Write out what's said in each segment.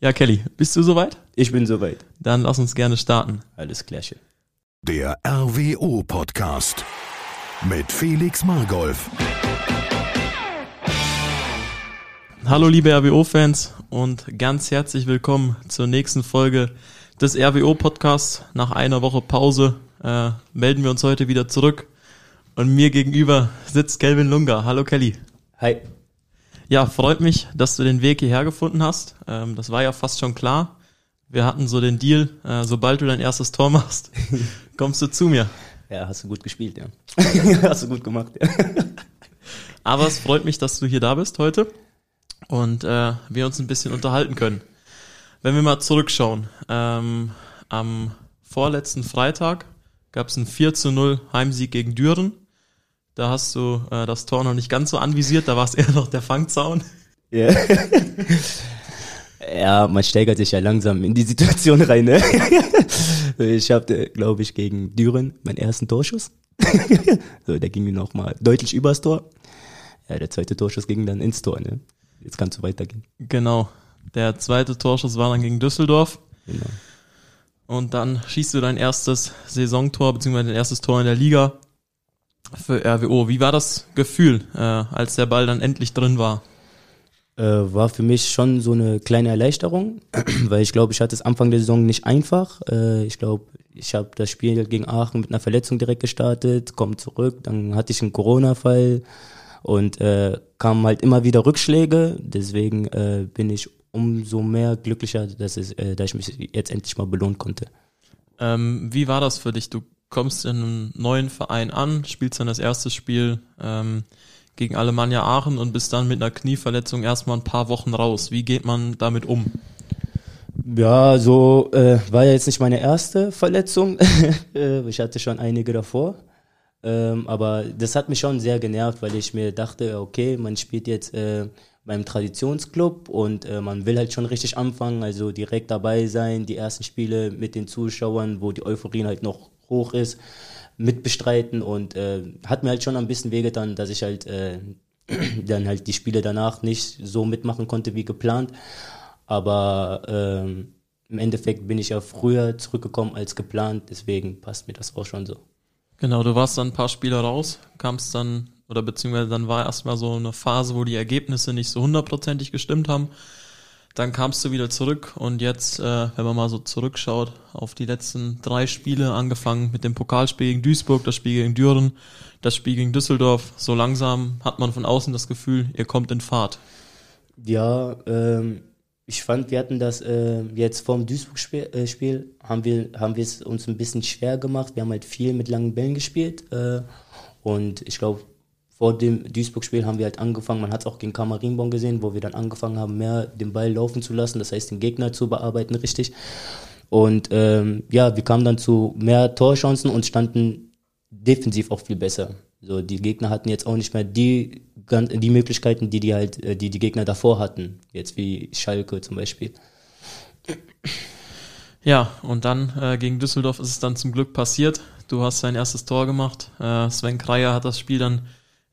Ja, Kelly, bist du soweit? Ich bin soweit. Dann lass uns gerne starten. Alles klärchen. Der RWO-Podcast mit Felix Margolf. Hallo liebe RWO-Fans und ganz herzlich willkommen zur nächsten Folge des RWO-Podcasts. Nach einer Woche Pause äh, melden wir uns heute wieder zurück und mir gegenüber sitzt Kelvin Lunga. Hallo Kelly. Hi. Ja, freut mich, dass du den Weg hierher gefunden hast. Ähm, das war ja fast schon klar. Wir hatten so den Deal, äh, sobald du dein erstes Tor machst, kommst du zu mir. Ja, hast du gut gespielt, ja. hast du gut gemacht, ja. Aber es freut mich, dass du hier da bist heute und äh, wir uns ein bisschen unterhalten können. Wenn wir mal zurückschauen, ähm, am vorletzten Freitag gab es einen 4 zu 0 Heimsieg gegen Düren. Da hast du äh, das Tor noch nicht ganz so anvisiert, da war es eher noch der Fangzaun. Ja. ja, man steigert sich ja langsam in die Situation rein. Ne? Ich habe, glaube ich, gegen Düren meinen ersten Torschuss. so, der ging mir nochmal deutlich übers Tor. Ja, der zweite Torschuss ging dann ins Tor. Ne? Jetzt kannst du weitergehen. Genau. Der zweite Torschuss war dann gegen Düsseldorf. Genau. Und dann schießt du dein erstes Saisontor, beziehungsweise dein erstes Tor in der Liga für RWO. Wie war das Gefühl, äh, als der Ball dann endlich drin war? Äh, war für mich schon so eine kleine Erleichterung, weil ich glaube, ich hatte es Anfang der Saison nicht einfach. Äh, ich glaube, ich habe das Spiel gegen Aachen mit einer Verletzung direkt gestartet, komme zurück, dann hatte ich einen Corona-Fall und äh, kamen halt immer wieder Rückschläge. Deswegen äh, bin ich umso mehr glücklicher, dass, es, äh, dass ich mich jetzt endlich mal belohnen konnte. Ähm, wie war das für dich? Du kommst in einem neuen Verein an, spielst dann das erste Spiel ähm, gegen Alemannia Aachen und bist dann mit einer Knieverletzung erstmal ein paar Wochen raus. Wie geht man damit um? Ja, so äh, war ja jetzt nicht meine erste Verletzung. Äh, ich hatte schon einige davor. Ähm, aber das hat mich schon sehr genervt, weil ich mir dachte, okay, man spielt jetzt äh, beim Traditionsclub und äh, man will halt schon richtig anfangen, also direkt dabei sein, die ersten Spiele mit den Zuschauern, wo die Euphorie halt noch hoch ist, mitbestreiten und äh, hat mir halt schon ein bisschen wehgetan, dass ich halt äh, dann halt die Spiele danach nicht so mitmachen konnte wie geplant. Aber ähm, im Endeffekt bin ich ja früher zurückgekommen als geplant, deswegen passt mir das auch schon so. Genau, du warst dann ein paar Spiele raus, kamst dann, oder beziehungsweise dann war erstmal so eine Phase, wo die Ergebnisse nicht so hundertprozentig gestimmt haben. Dann kamst du wieder zurück und jetzt, äh, wenn man mal so zurückschaut auf die letzten drei Spiele, angefangen mit dem Pokalspiel gegen Duisburg, das Spiel gegen Düren, das Spiel gegen Düsseldorf, so langsam hat man von außen das Gefühl, ihr kommt in Fahrt. Ja, ähm, ich fand, wir hatten das äh, jetzt vorm Duisburg-Spiel, äh, haben wir haben wir es uns ein bisschen schwer gemacht. Wir haben halt viel mit langen Bällen gespielt äh, und ich glaube, vor dem Duisburg-Spiel haben wir halt angefangen, man hat es auch gegen Kamarinbon gesehen, wo wir dann angefangen haben, mehr den Ball laufen zu lassen, das heißt den Gegner zu bearbeiten, richtig. Und ähm, ja, wir kamen dann zu mehr Torchancen und standen defensiv auch viel besser. So, die Gegner hatten jetzt auch nicht mehr die, die Möglichkeiten, die die halt, äh, die die Gegner davor hatten. Jetzt wie Schalke zum Beispiel. Ja, und dann äh, gegen Düsseldorf ist es dann zum Glück passiert. Du hast dein erstes Tor gemacht. Äh, Sven Kreier hat das Spiel dann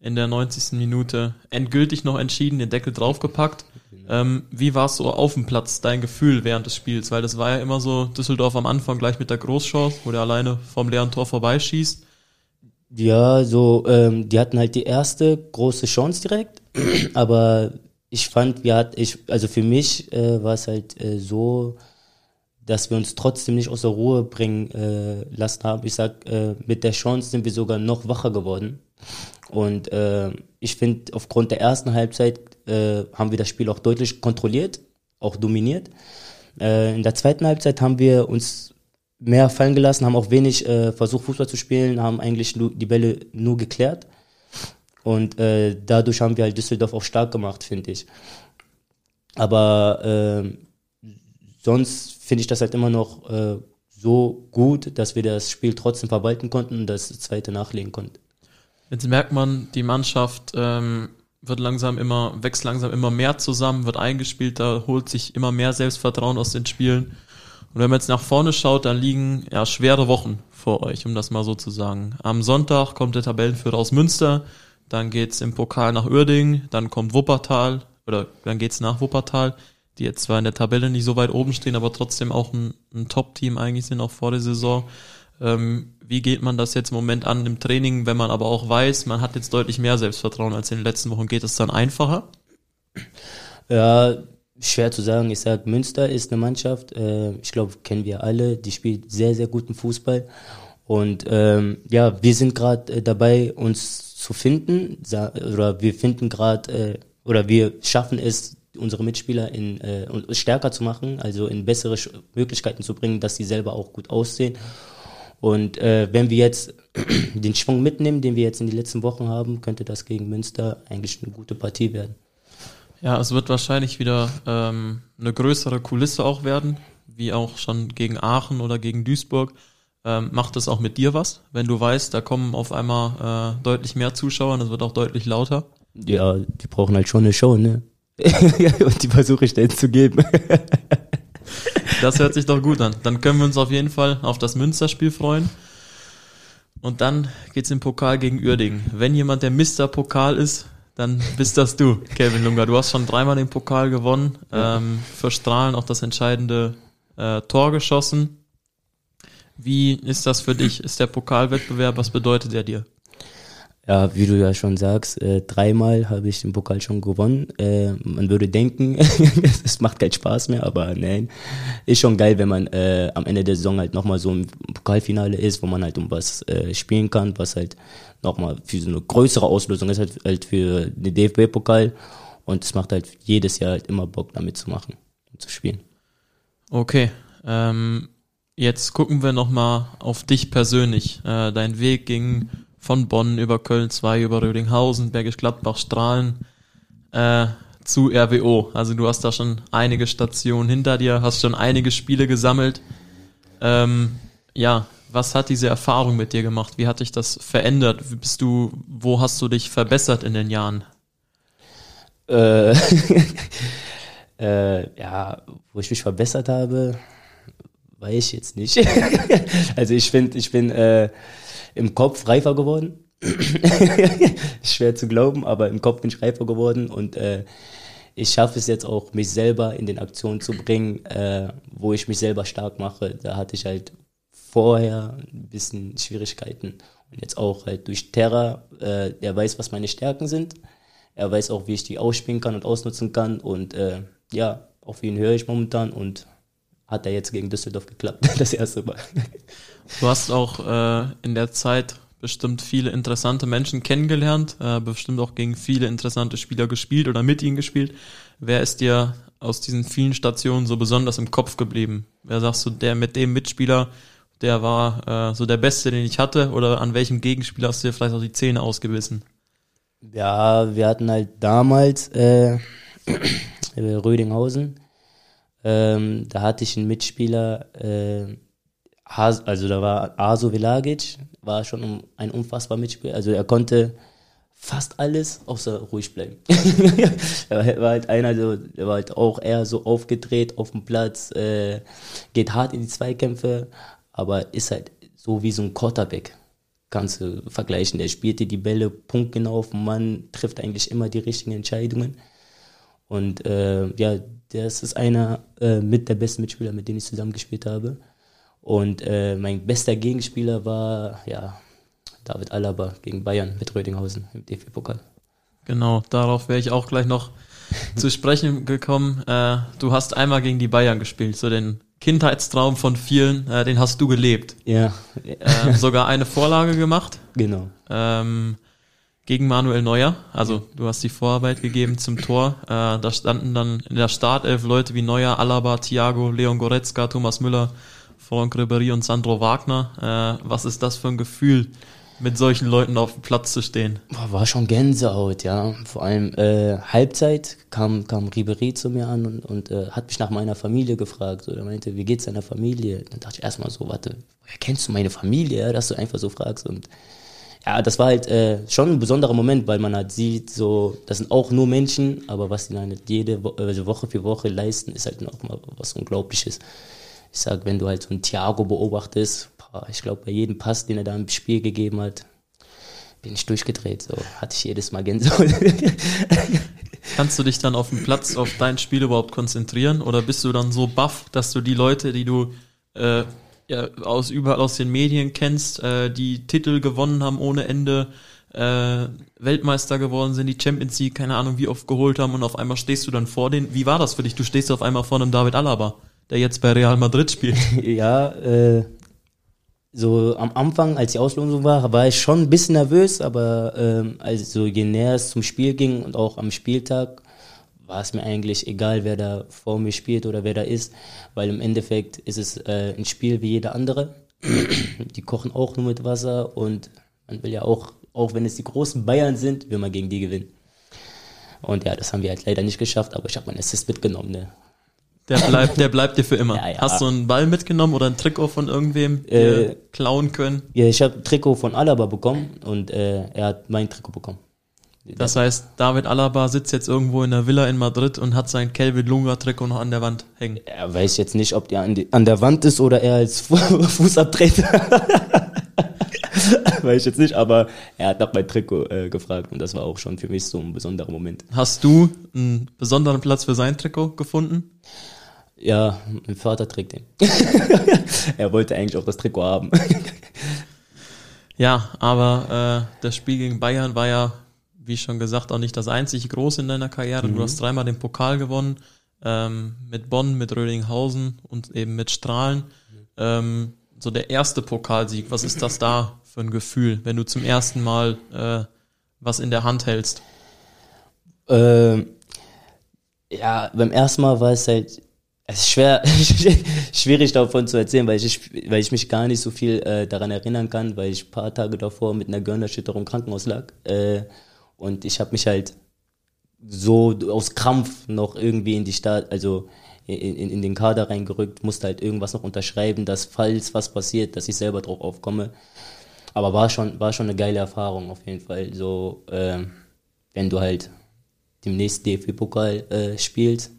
in der 90. Minute endgültig noch entschieden, den Deckel draufgepackt. Ähm, wie war es so auf dem Platz, dein Gefühl während des Spiels? Weil das war ja immer so Düsseldorf am Anfang gleich mit der Großchance, wo der alleine vom leeren Tor vorbeischießt. Ja, so, ähm, die hatten halt die erste große Chance direkt, aber ich fand, wir hat, ich, also für mich äh, war es halt äh, so, dass wir uns trotzdem nicht aus der Ruhe bringen äh, lassen haben. Ich sag, äh, mit der Chance sind wir sogar noch wacher geworden. Und äh, ich finde, aufgrund der ersten Halbzeit äh, haben wir das Spiel auch deutlich kontrolliert, auch dominiert. Äh, in der zweiten Halbzeit haben wir uns mehr fallen gelassen, haben auch wenig äh, versucht, Fußball zu spielen, haben eigentlich nur, die Bälle nur geklärt. Und äh, dadurch haben wir halt Düsseldorf auch stark gemacht, finde ich. Aber äh, sonst finde ich das halt immer noch äh, so gut, dass wir das Spiel trotzdem verwalten konnten und das zweite nachlegen konnten. Jetzt merkt man, die Mannschaft ähm, wird langsam immer, wächst langsam immer mehr zusammen, wird eingespielter, holt sich immer mehr Selbstvertrauen aus den Spielen. Und wenn man jetzt nach vorne schaut, dann liegen ja schwere Wochen vor euch, um das mal so zu sagen. Am Sonntag kommt der Tabellenführer aus Münster, dann geht's im Pokal nach Uerdingen, dann kommt Wuppertal, oder dann geht's nach Wuppertal, die jetzt zwar in der Tabelle nicht so weit oben stehen, aber trotzdem auch ein, ein Top-Team eigentlich sind, auch vor der Saison. Ähm, wie geht man das jetzt im Moment an im Training, wenn man aber auch weiß, man hat jetzt deutlich mehr Selbstvertrauen als in den letzten Wochen? Geht es dann einfacher? Ja, schwer zu sagen. Ich sag, Münster ist eine Mannschaft, äh, ich glaube, kennen wir alle, die spielt sehr, sehr guten Fußball. Und ähm, ja, wir sind gerade äh, dabei, uns zu finden, oder wir finden gerade, äh, oder wir schaffen es, unsere Mitspieler in, äh, stärker zu machen, also in bessere Möglichkeiten zu bringen, dass sie selber auch gut aussehen. Und äh, wenn wir jetzt den Schwung mitnehmen, den wir jetzt in den letzten Wochen haben, könnte das gegen Münster eigentlich eine gute Partie werden. Ja, es wird wahrscheinlich wieder ähm, eine größere Kulisse auch werden, wie auch schon gegen Aachen oder gegen Duisburg. Ähm, macht es auch mit dir was, wenn du weißt, da kommen auf einmal äh, deutlich mehr Zuschauer und es wird auch deutlich lauter? Ja, die brauchen halt schon eine Show, ne? und die versuche ich denen zu geben. das hört sich doch gut an. Dann können wir uns auf jeden Fall auf das Münsterspiel freuen. Und dann geht's im Pokal gegen Uerdingen. Wenn jemand der Mister Pokal ist, dann bist das du, Kevin Lunger. Du hast schon dreimal den Pokal gewonnen, ähm, für Strahlen auch das entscheidende äh, Tor geschossen. Wie ist das für dich? Ist der Pokalwettbewerb, was bedeutet er dir? Ja, wie du ja schon sagst, äh, dreimal habe ich den Pokal schon gewonnen. Äh, man würde denken, es macht keinen Spaß mehr, aber nein. Ist schon geil, wenn man äh, am Ende der Saison halt nochmal so im Pokalfinale ist, wo man halt um was äh, spielen kann, was halt nochmal für so eine größere Auslösung ist, halt, halt für den DFB-Pokal. Und es macht halt jedes Jahr halt immer Bock, damit zu machen und zu spielen. Okay. Ähm, jetzt gucken wir nochmal auf dich persönlich. Äh, dein Weg ging von Bonn über Köln 2, über Rödinghausen, Bergisch Gladbach, Strahlen äh, zu RWO. Also du hast da schon einige Stationen hinter dir, hast schon einige Spiele gesammelt. Ähm, ja, was hat diese Erfahrung mit dir gemacht? Wie hat dich das verändert? Bist du, wo hast du dich verbessert in den Jahren? Äh, äh, ja, wo ich mich verbessert habe, weiß ich jetzt nicht. also ich finde, ich bin äh, im Kopf reifer geworden. Schwer zu glauben, aber im Kopf bin ich reifer geworden und äh, ich schaffe es jetzt auch, mich selber in den Aktionen zu bringen, äh, wo ich mich selber stark mache. Da hatte ich halt vorher ein bisschen Schwierigkeiten. Und jetzt auch halt durch Terra, äh, der weiß, was meine Stärken sind. Er weiß auch, wie ich die ausspielen kann und ausnutzen kann. Und äh, ja, auf ihn höre ich momentan und hat er jetzt gegen Düsseldorf geklappt, das erste Mal. Du hast auch äh, in der Zeit bestimmt viele interessante Menschen kennengelernt, äh, bestimmt auch gegen viele interessante Spieler gespielt oder mit ihnen gespielt. Wer ist dir aus diesen vielen Stationen so besonders im Kopf geblieben? Wer sagst du, der mit dem Mitspieler, der war äh, so der Beste, den ich hatte? Oder an welchem Gegenspieler hast du dir vielleicht auch die Zähne ausgebissen? Ja, wir hatten halt damals äh, Rödinghausen ähm, da hatte ich einen Mitspieler, äh, also da war Aso Velagic, war schon ein unfassbar Mitspieler. Also er konnte fast alles außer ruhig bleiben. er war halt einer, so, der war halt auch eher so aufgedreht auf dem Platz, äh, geht hart in die Zweikämpfe, aber ist halt so wie so ein Quarterback. Kannst du vergleichen. Der spielte die Bälle punktgenau auf den Mann, trifft eigentlich immer die richtigen Entscheidungen. Und äh, ja, das ist einer äh, mit der besten Mitspieler, mit dem ich zusammengespielt habe. Und äh, mein bester Gegenspieler war ja David Alaba gegen Bayern mit Rödinghausen im DFB-Pokal. Genau, darauf wäre ich auch gleich noch zu sprechen gekommen. Äh, du hast einmal gegen die Bayern gespielt, so den Kindheitstraum von vielen, äh, den hast du gelebt. Ja. Äh, sogar eine Vorlage gemacht. Genau. Ähm, gegen Manuel Neuer. Also du hast die Vorarbeit gegeben zum Tor. Äh, da standen dann in der Startelf Leute wie Neuer, Alaba, Thiago, Leon Goretzka, Thomas Müller, Franck Ribéry und Sandro Wagner. Äh, was ist das für ein Gefühl, mit solchen Leuten auf dem Platz zu stehen? War schon Gänsehaut, ja. Vor allem äh, Halbzeit kam, kam Ribéry zu mir an und, und äh, hat mich nach meiner Familie gefragt. So, er meinte, wie geht's deiner Familie? Dann dachte ich erstmal so, warte, woher kennst du meine Familie, dass du einfach so fragst? Und ja, das war halt äh, schon ein besonderer Moment, weil man halt sieht, so, das sind auch nur Menschen, aber was die dann halt jede Wo also Woche für Woche leisten, ist halt noch mal was Unglaubliches. Ich sag, wenn du halt so einen Thiago beobachtest, ich glaube, bei jedem Pass, den er da im Spiel gegeben hat, bin ich durchgedreht. So hatte ich jedes Mal Gänsehaut. Kannst du dich dann auf dem Platz auf dein Spiel überhaupt konzentrieren oder bist du dann so baff, dass du die Leute, die du äh, ja, aus überall aus den Medien kennst, äh, die Titel gewonnen haben ohne Ende, äh, Weltmeister geworden sind, die Champions League, keine Ahnung wie oft geholt haben und auf einmal stehst du dann vor denen. Wie war das für dich? Du stehst auf einmal vor einem David Alaba, der jetzt bei Real Madrid spielt. ja, äh, so am Anfang, als die Auslosung war, war ich schon ein bisschen nervös, aber ähm, also je näher es zum Spiel ging und auch am Spieltag, war es mir eigentlich egal, wer da vor mir spielt oder wer da ist, weil im Endeffekt ist es äh, ein Spiel wie jeder andere. die kochen auch nur mit Wasser und man will ja auch, auch wenn es die großen Bayern sind, will man gegen die gewinnen. Und ja, das haben wir halt leider nicht geschafft, aber ich habe meinen Assist mitgenommen. Ne? Der bleibt, der bleibt dir für immer. Ja, ja. Hast du einen Ball mitgenommen oder ein Trikot von irgendwem Äh, klauen können? Ja, ich habe ein Trikot von Alaba bekommen und äh, er hat mein Trikot bekommen. Das heißt, David Alaba sitzt jetzt irgendwo in der Villa in Madrid und hat sein Kelvin Lunga Trikot noch an der Wand hängen. Er weiß jetzt nicht, ob der an, die, an der Wand ist oder er als Fu Fußabtreter. weiß ich jetzt nicht, aber er hat nach mein Trikot äh, gefragt und das war auch schon für mich so ein besonderer Moment. Hast du einen besonderen Platz für sein Trikot gefunden? Ja, mein Vater trägt den. er wollte eigentlich auch das Trikot haben. Ja, aber äh, das Spiel gegen Bayern war ja, wie schon gesagt, auch nicht das einzig große in deiner Karriere. Du hast dreimal den Pokal gewonnen, ähm, mit Bonn, mit Rödinghausen und eben mit Strahlen. Ähm, so der erste Pokalsieg, was ist das da für ein Gefühl, wenn du zum ersten Mal äh, was in der Hand hältst? Ähm, ja, beim ersten Mal war es halt es ist schwer, schwierig davon zu erzählen, weil ich, weil ich mich gar nicht so viel äh, daran erinnern kann, weil ich ein paar Tage davor mit einer Gehirnerschütterung im Krankenhaus lag. Äh, und ich habe mich halt so aus Krampf noch irgendwie in die Stadt, also in, in, in den Kader reingerückt, musste halt irgendwas noch unterschreiben, dass falls was passiert, dass ich selber drauf aufkomme. Aber war schon, war schon eine geile Erfahrung auf jeden Fall. So, äh, wenn du halt demnächst DFB-Pokal äh, spielst,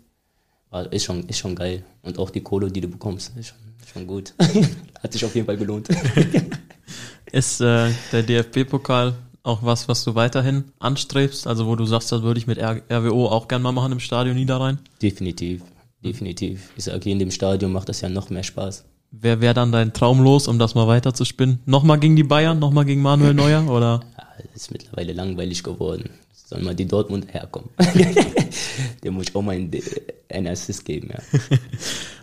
war, ist, schon, ist schon geil. Und auch die Kohle, die du bekommst, ist schon, schon gut. Hat sich auf jeden Fall gelohnt. Ist äh, der DFB-Pokal auch was, was du weiterhin anstrebst? Also wo du sagst, das würde ich mit RWO auch gern mal machen im Stadion Niederrhein? Definitiv, definitiv. Ich sage, hier in dem Stadion macht das ja noch mehr Spaß. Wer wäre dann dein Traum los, um das mal weiter zu spinnen? Nochmal gegen die Bayern, nochmal gegen Manuel Neuer oder? Ja, das ist mittlerweile langweilig geworden. Sollen mal die Dortmund herkommen. Dem muss ich auch mal einen, einen Assist geben, ja.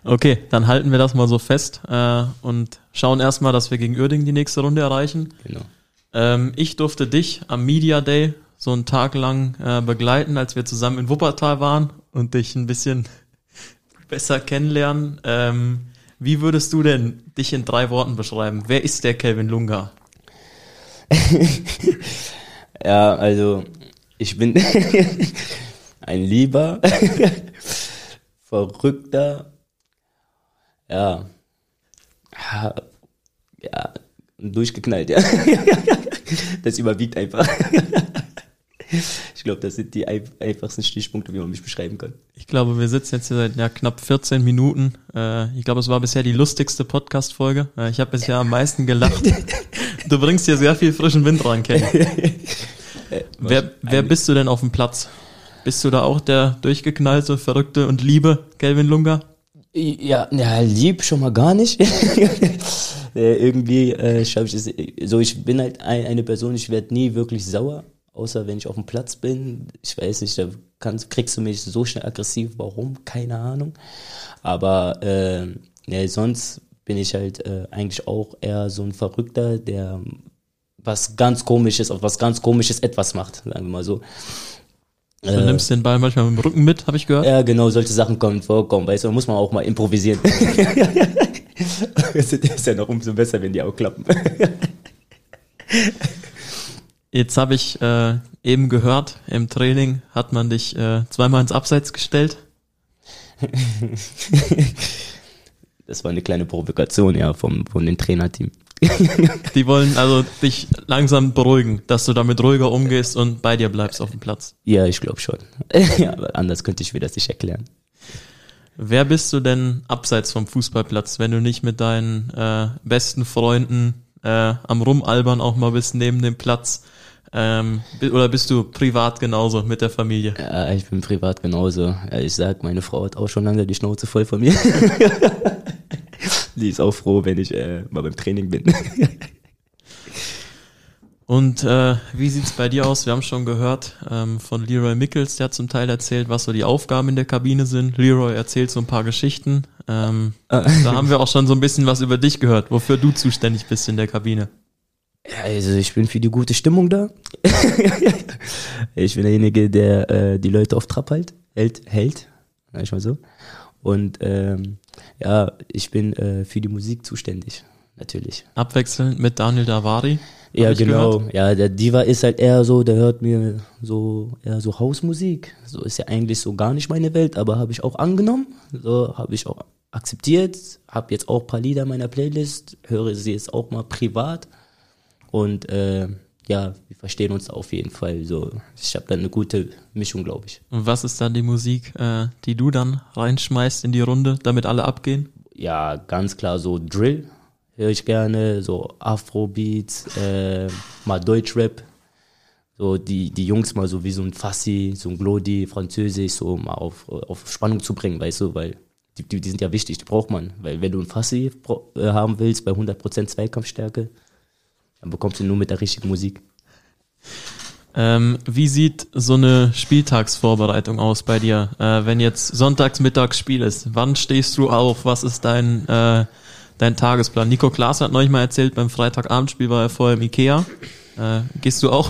Okay, dann halten wir das mal so fest äh, und schauen erstmal, dass wir gegen Uerdingen die nächste Runde erreichen. Genau. Ähm, ich durfte dich am Media Day so einen Tag lang äh, begleiten, als wir zusammen in Wuppertal waren und dich ein bisschen besser kennenlernen. Ähm, wie würdest du denn dich in drei Worten beschreiben? Wer ist der Kelvin Lunga? Ja, also ich bin ein lieber, verrückter, ja, ja, durchgeknallt, ja. Das überwiegt einfach. Ich glaube, das sind die ein- einfachsten Stichpunkte, wie man mich beschreiben kann. Ich glaube, wir sitzen jetzt hier seit ja, knapp 14 Minuten. Äh, ich glaube, es war bisher die lustigste Podcast-Folge. Äh, ich habe bisher am meisten gelacht. Du bringst hier sehr viel frischen Wind rein, Ken. Wer, wer bist du denn auf dem Platz? Bist du da auch der durchgeknallte, verrückte und liebe Kelvin Lunga? Ja, ja, lieb schon mal gar nicht. Äh, irgendwie äh, ich es. So, ich bin halt ein, eine Person, ich werde nie wirklich sauer, außer wenn ich auf dem Platz bin. Ich weiß nicht, da kannst, kriegst du mich so schnell aggressiv. Warum? Keine Ahnung. Aber äh, ja, sonst bin ich halt äh, eigentlich auch eher so ein Verrückter, der was ganz komisches, auf was ganz komisches etwas macht, sagen wir mal so. Du nimmst den Ball manchmal mit dem Rücken mit, habe ich gehört. Ja, genau, solche Sachen kommen vorkommen, weißt du, da muss man auch mal improvisieren. das ist ja noch umso besser, wenn die auch klappen. Jetzt habe ich äh, eben gehört, im Training hat man dich äh, zweimal ins Abseits gestellt. Das war eine kleine Provokation, ja, vom, von dem Trainerteam. Die wollen also dich langsam beruhigen, dass du damit ruhiger umgehst und bei dir bleibst auf dem Platz. Ja, ich glaube schon. ja, aber anders könnte ich mir das nicht erklären. Wer bist du denn abseits vom Fußballplatz, wenn du nicht mit deinen äh, besten Freunden äh, am Rumalbern auch mal bist neben dem Platz? Ähm, oder bist du privat genauso mit der Familie? Ja, ich bin privat genauso. Ja, ich sag, meine Frau hat auch schon lange die Schnauze voll von mir. die ist auch froh, wenn ich äh, mal beim Training bin. Und äh, wie sieht's bei dir aus? Wir haben schon gehört ähm, von Leroy Mickels, der hat zum Teil erzählt, was so die Aufgaben in der Kabine sind. Leroy erzählt so ein paar Geschichten. Ähm, Ah. da haben wir auch schon so ein bisschen was über dich gehört, wofür du zuständig bist in der Kabine. Ja, also ich bin für die gute Stimmung da. ich bin derjenige, der äh, die Leute auf Trab hält, hält, hält, sag ich mal so. Und ähm, ja, ich bin äh, für die Musik zuständig, natürlich. Abwechselnd mit Daniel Davari. Ja, genau. Ja, der Diva ist halt eher so, der hört mir so eher so Hausmusik. So ist ja eigentlich so gar nicht meine Welt, aber habe ich auch angenommen. So habe ich auch akzeptiert. Habe jetzt auch ein paar Lieder in meiner Playlist, höre sie jetzt auch mal privat. Und äh, ja, wir verstehen uns auf jeden Fall. So, ich habe da eine gute Mischung, glaube ich. Und was ist dann die Musik, äh, die du dann reinschmeißt in die Runde, damit alle abgehen? Ja, ganz klar so Drill höre ich gerne, so Afrobeats, äh, mal Deutschrap. So die, die Jungs mal so wie so ein Fassi, so ein Glodi, Französisch, so mal auf, auf Spannung zu bringen, weißt du, weil die, die, die sind ja wichtig, die braucht man. Weil wenn du ein Fassi äh, haben willst bei 100% Zweikampfstärke, dann bekommst du nur mit der richtigen Musik. Ähm, wie sieht so eine Spieltagsvorbereitung aus bei dir? Äh, wenn jetzt sonntags mittags Spiel ist, wann stehst du auf? Was ist dein, äh, dein Tagesplan? Nico Klaas hat neulich mal erzählt, beim Freitagabendspiel war er vorher im Ikea. Äh, gehst du auch?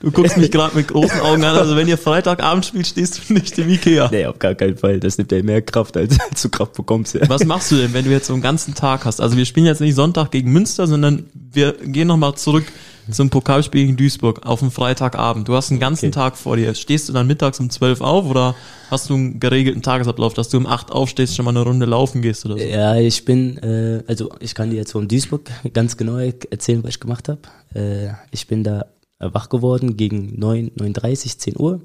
du guckst mich gerade mit großen Augen an. Also wenn ihr Freitagabend spielt, stehst du nicht im Ikea. Nee, auf gar keinen Fall. Das nimmt ja mehr Kraft, als du Kraft bekommst. Ja. Was machst du denn, wenn du jetzt so einen ganzen Tag hast? Also wir spielen jetzt nicht Sonntag gegen Münster, sondern wir gehen nochmal zurück zum Pokalspiel gegen Duisburg auf einen Freitagabend. Du hast einen ganzen Okay. Tag vor dir. Stehst du dann mittags um 12 auf oder hast du einen geregelten Tagesablauf, dass du um 8 aufstehst, schon mal eine Runde laufen gehst oder so? Ja, ich bin, äh, also ich kann dir jetzt von Duisburg ganz genau erzählen, was ich gemacht habe. Äh, ich bin da wach geworden gegen 9, 9.30, 10 Uhr.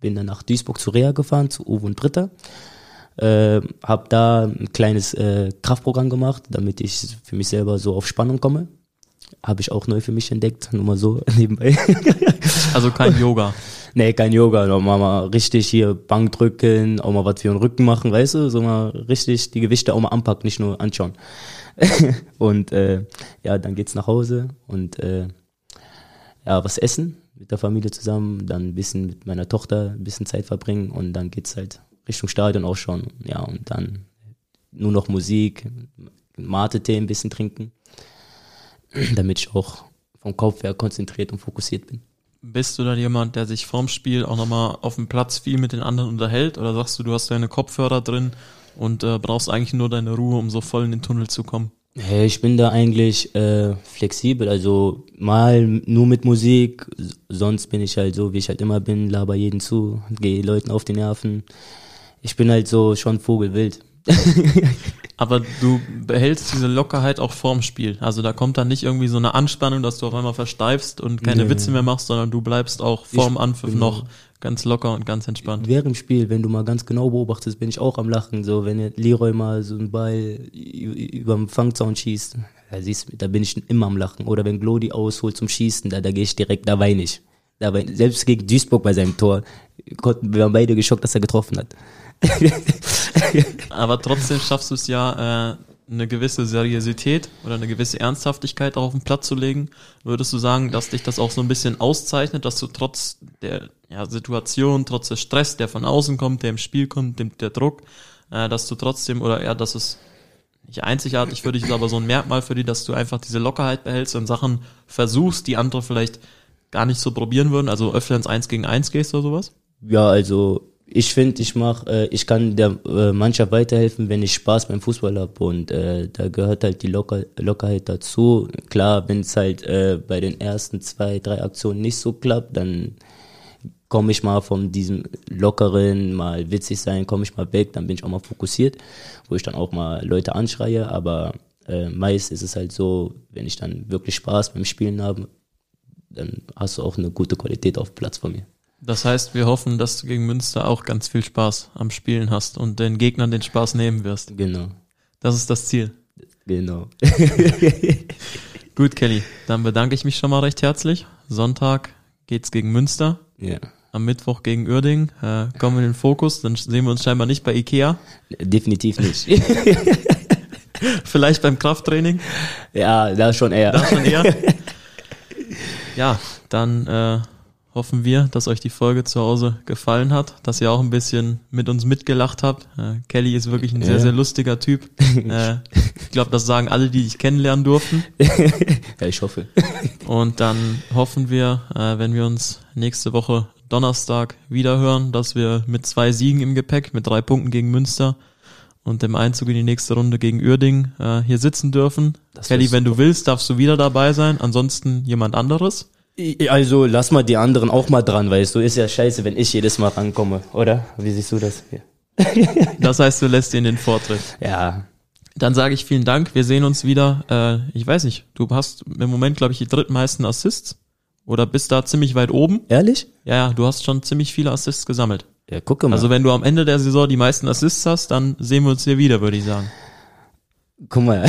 Bin dann nach Duisburg zu Rea gefahren, zu Uwe und Britta. Äh, hab da ein kleines äh, Kraftprogramm gemacht, damit ich für mich selber so auf Spannung komme. Habe ich auch neu für mich entdeckt, nur mal so nebenbei. Also kein Yoga. Nee, kein Yoga, noch mal, mal richtig hier Bank drücken, auch mal was für den Rücken machen, weißt du, so mal richtig die Gewichte auch mal anpacken, nicht nur anschauen. und äh, ja, dann geht's nach Hause und äh, ja, was essen mit der Familie zusammen, dann ein bisschen mit meiner Tochter ein bisschen Zeit verbringen und dann geht's halt Richtung Stadion auch schon, ja, und dann nur noch Musik, Mate-Tee ein bisschen trinken, damit ich auch vom Kopf her konzentriert und fokussiert bin. Bist du dann jemand, der sich vorm Spiel auch nochmal auf dem Platz viel mit den anderen unterhält? Oder sagst du, du hast deine Kopfhörer drin und äh, brauchst eigentlich nur deine Ruhe, um so voll in den Tunnel zu kommen? Hey, ich bin da eigentlich äh, flexibel, also mal nur mit Musik, sonst bin ich halt so, wie ich halt immer bin, laber jeden zu, gehe Leuten auf die Nerven. Ich bin halt so schon vogelwild. Aber du behältst diese Lockerheit auch vorm Spiel. Also da kommt dann nicht irgendwie so eine Anspannung, dass du auf einmal versteifst und keine Nee. Witze mehr machst, sondern du bleibst auch vorm Ich- Anpfiff noch ganz locker und ganz entspannt. Während dem Spiel, wenn du mal ganz genau beobachtest, bin ich auch am Lachen. So, wenn jetzt Leroy mal so einen Ball über den Fangzaun schießt, da siehst da bin ich immer am Lachen. Oder wenn Glody ausholt zum Schießen, da, da gehe ich direkt, da weine ich. Weine, selbst gegen Duisburg bei seinem Tor, konnten, wir waren beide geschockt, dass er getroffen hat. Aber trotzdem schaffst du es ja, äh, eine gewisse Seriosität oder eine gewisse Ernsthaftigkeit auch auf den Platz zu legen. Würdest du sagen, dass dich das auch so ein bisschen auszeichnet, dass du trotz der ja, Situation, trotz des Stress, der von außen kommt, der im Spiel kommt, der Druck, äh, dass du trotzdem, oder eher, dass es nicht einzigartig für dich ist, aber so ein Merkmal für dich, dass du einfach diese Lockerheit behältst und Sachen versuchst, die andere vielleicht gar nicht so probieren würden, also öfter ins Eins gegen Eins gehst oder sowas? Ja, also ich finde, ich mach, äh, ich kann der äh, Mannschaft weiterhelfen, wenn ich Spaß beim Fußball hab und äh, da gehört halt die Locker, Lockerheit dazu. Klar, wenn es halt äh, bei den ersten zwei, drei Aktionen nicht so klappt, dann komme ich mal von diesem lockeren, mal witzig sein, komme ich mal weg, dann bin ich auch mal fokussiert, wo ich dann auch mal Leute anschreie, aber äh, meist ist es halt so, wenn ich dann wirklich Spaß beim Spielen habe, dann hast du auch eine gute Qualität auf Platz von mir. Das heißt, wir hoffen, dass du gegen Münster auch ganz viel Spaß am Spielen hast und den Gegnern den Spaß nehmen wirst. Genau. Das ist das Ziel. Genau. Gut, Kelly, dann bedanke ich mich schon mal recht herzlich. Sonntag geht's gegen Münster, Ja. am Mittwoch gegen Uerding. Äh, kommen wir in den Fokus, dann sehen wir uns scheinbar nicht bei Ikea. Definitiv nicht. Vielleicht beim Krafttraining. ja, da schon eher. Da schon eher. ja, dann äh, hoffen wir, dass euch die Folge zu Hause gefallen hat, dass ihr auch ein bisschen mit uns mitgelacht habt. Äh, Kelly ist wirklich ein sehr, Ja. sehr lustiger Typ. äh, ich glaube, das sagen alle, die dich kennenlernen durften. ja, ich hoffe. Und dann hoffen wir, äh, wenn wir uns nächste Woche Donnerstag wiederhören, dass wir mit zwei Siegen im Gepäck, mit drei Punkten gegen Münster und dem Einzug in die nächste Runde gegen Uerding äh, hier sitzen dürfen. Das Kelly, wenn du willst, darfst du wieder dabei sein. Ansonsten jemand anderes. Also lass mal die anderen auch mal dran, weißt du, ist ja scheiße, wenn ich jedes Mal rankomme, oder? Wie siehst du das? Ja. Das heißt, du lässt ihnen den Vortritt. ja. Dann sage ich vielen Dank. Wir sehen uns wieder. Äh, ich weiß nicht, du hast im Moment, glaube ich, die drittmeisten Assists. Oder bist da ziemlich weit oben. Ehrlich? Ja, ja, du hast schon ziemlich viele Assists gesammelt. Ja, gucke mal. Also wenn du am Ende der Saison die meisten Assists hast, dann sehen wir uns hier wieder, würde ich sagen. Guck mal.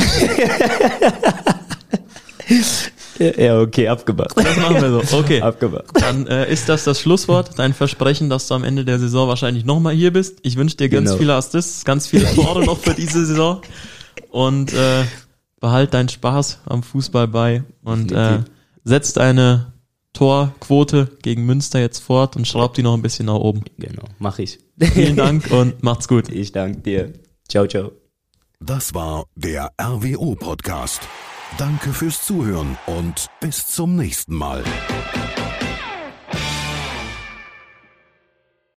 ja, okay, abgemacht. Das machen wir so. Okay. Abgemacht. Dann äh, ist das das Schlusswort. Dein Versprechen, dass du am Ende der Saison wahrscheinlich nochmal hier bist. Ich wünsche dir ganz Genau. viele Assists, ganz viele Tore noch für diese Saison. Und äh, behalt deinen Spaß am Fußball bei und äh, setz deine Torquote gegen Münster jetzt fort und schraub die noch ein bisschen nach oben. Genau, mach ich. Vielen Dank und macht's gut. Ich danke dir. Ciao, ciao. Das war der RWO Podcast. Danke fürs Zuhören und bis zum nächsten Mal.